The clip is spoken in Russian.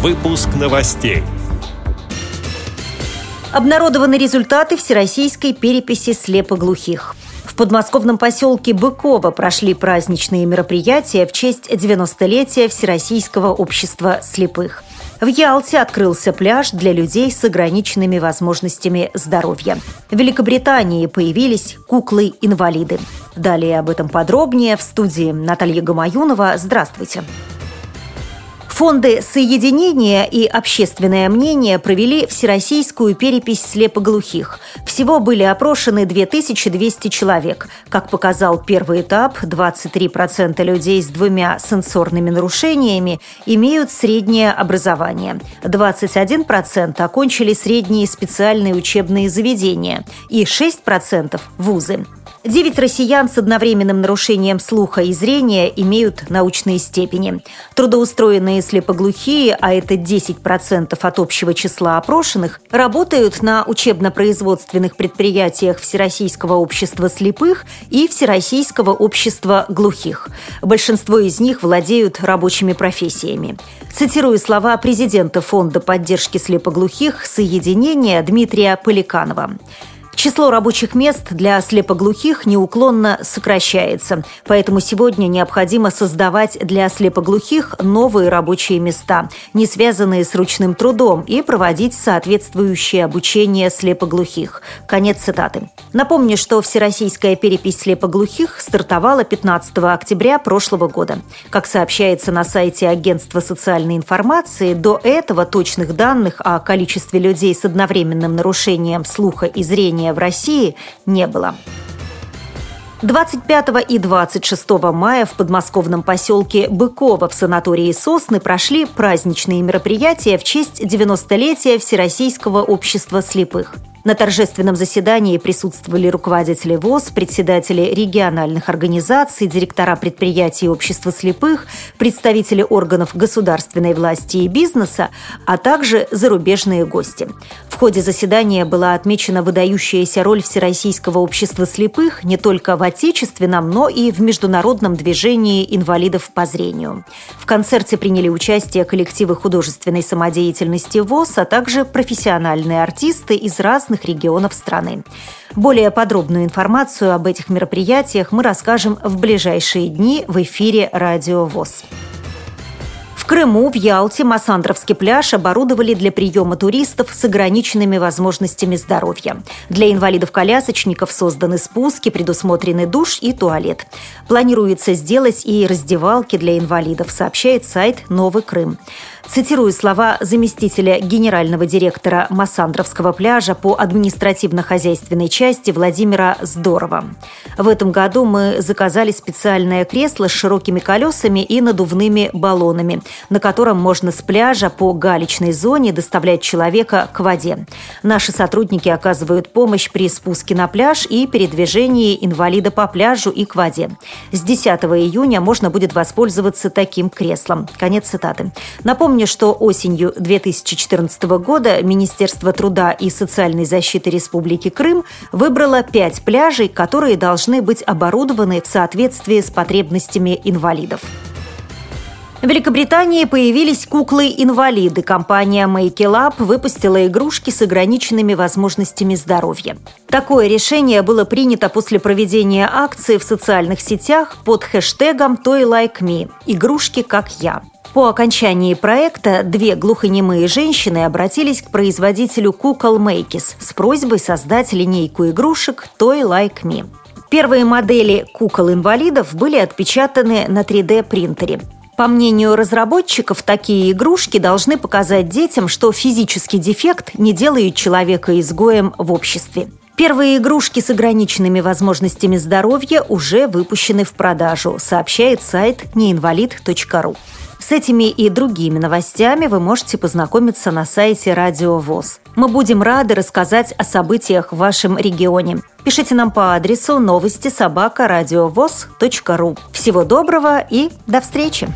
Выпуск новостей. Обнародованы результаты всероссийской переписи слепоглухих. В подмосковном поселке Быково прошли праздничные мероприятия в честь 90-летия Всероссийского общества слепых. В Ялте открылся пляж для людей с ограниченными возможностями здоровья. В Великобритании появились куклы-инвалиды. Далее об этом подробнее в студии Наталья Гамаюнова. Здравствуйте. Фонды «Соединение» и «Общественное мнение» провели всероссийскую перепись слепоглухих. Всего были опрошены 2200 человек. Как показал первый этап, 23% людей с двумя сенсорными нарушениями имеют среднее образование. 21% окончили средние специальные учебные заведения и 6% – вузы. Девять россиян с одновременным нарушением слуха и зрения имеют научные степени. Трудоустроенные слепоглухие, а это 10% от общего числа опрошенных, работают на учебно-производственных предприятиях Всероссийского общества слепых и Всероссийского общества глухих. Большинство из них владеют рабочими профессиями. Цитирую слова президента Фонда поддержки слепоглухих «Соединения» Дмитрия Поликанова. Число рабочих мест для слепоглухих неуклонно сокращается, поэтому сегодня необходимо создавать для слепоглухих новые рабочие места, не связанные с ручным трудом, и проводить соответствующее обучение слепоглухих. Конец цитаты. Напомню, что всероссийская перепись слепоглухих стартовала 15 октября прошлого года. Как сообщается на сайте Агентства социальной информации, до этого точных данных о количестве людей с одновременным нарушением слуха и зрения в России не было. 25 и 26 мая в подмосковном поселке Быково в санатории «Сосны» прошли праздничные мероприятия в честь 90-летия Всероссийского общества слепых – на торжественном заседании присутствовали руководители ВОЗ, председатели региональных организаций, директора предприятий общества слепых, представители органов государственной власти и бизнеса, а также зарубежные гости. В ходе заседания была отмечена выдающаяся роль Всероссийского общества слепых не только в отечественном, но и в международном движении инвалидов по зрению. В концерте приняли участие коллективы художественной самодеятельности ВОЗ, а также профессиональные артисты из разных разных регионов страны. Более подробную информацию об этих мероприятиях мы расскажем в ближайшие дни в эфире «Радио ВОЗ». Крыму, в Ялте, Массандровский пляж оборудовали для приема туристов с ограниченными возможностями здоровья. Для инвалидов-колясочников созданы спуски, предусмотрены душ и туалет. Планируется сделать и раздевалки для инвалидов, сообщает сайт «Новый Крым». Цитирую слова заместителя генерального директора Массандровского пляжа по административно-хозяйственной части Владимира Здорова. В этом году мы заказали специальное кресло с широкими колесами и надувными баллонами, на котором можно с пляжа по галечной зоне доставлять человека к воде. Наши сотрудники оказывают помощь при спуске на пляж и передвижении инвалида по пляжу и к воде. С 10 июня можно будет воспользоваться таким креслом. Конец цитаты. Напомню, что осенью 2014 года Министерство труда и социальной защиты Республики Крым выбрало пять пляжей, которые должны быть оборудованы в соответствии с потребностями инвалидов. В Великобритании появились куклы-инвалиды. Компания Make Lab выпустила игрушки с ограниченными возможностями здоровья. Такое решение было принято после проведения акции в социальных сетях под хэштегом «Toy Like Me» – «Игрушки как я». По окончании проекта две глухонемые женщины обратились к производителю кукол Makis с просьбой создать линейку игрушек «Toy Like Me». Первые модели кукол-инвалидов были отпечатаны на 3D-принтере. По мнению разработчиков, такие игрушки должны показать детям, что физический дефект не делает человека изгоем в обществе. Первые игрушки с ограниченными возможностями здоровья уже выпущены в продажу, сообщает сайт неинвалид.ру. С этими и другими новостями вы можете познакомиться на сайте Радио ВОЗ. Мы будем рады рассказать о событиях в вашем регионе. Пишите нам по адресу новости собака ру. Всего доброго и до встречи!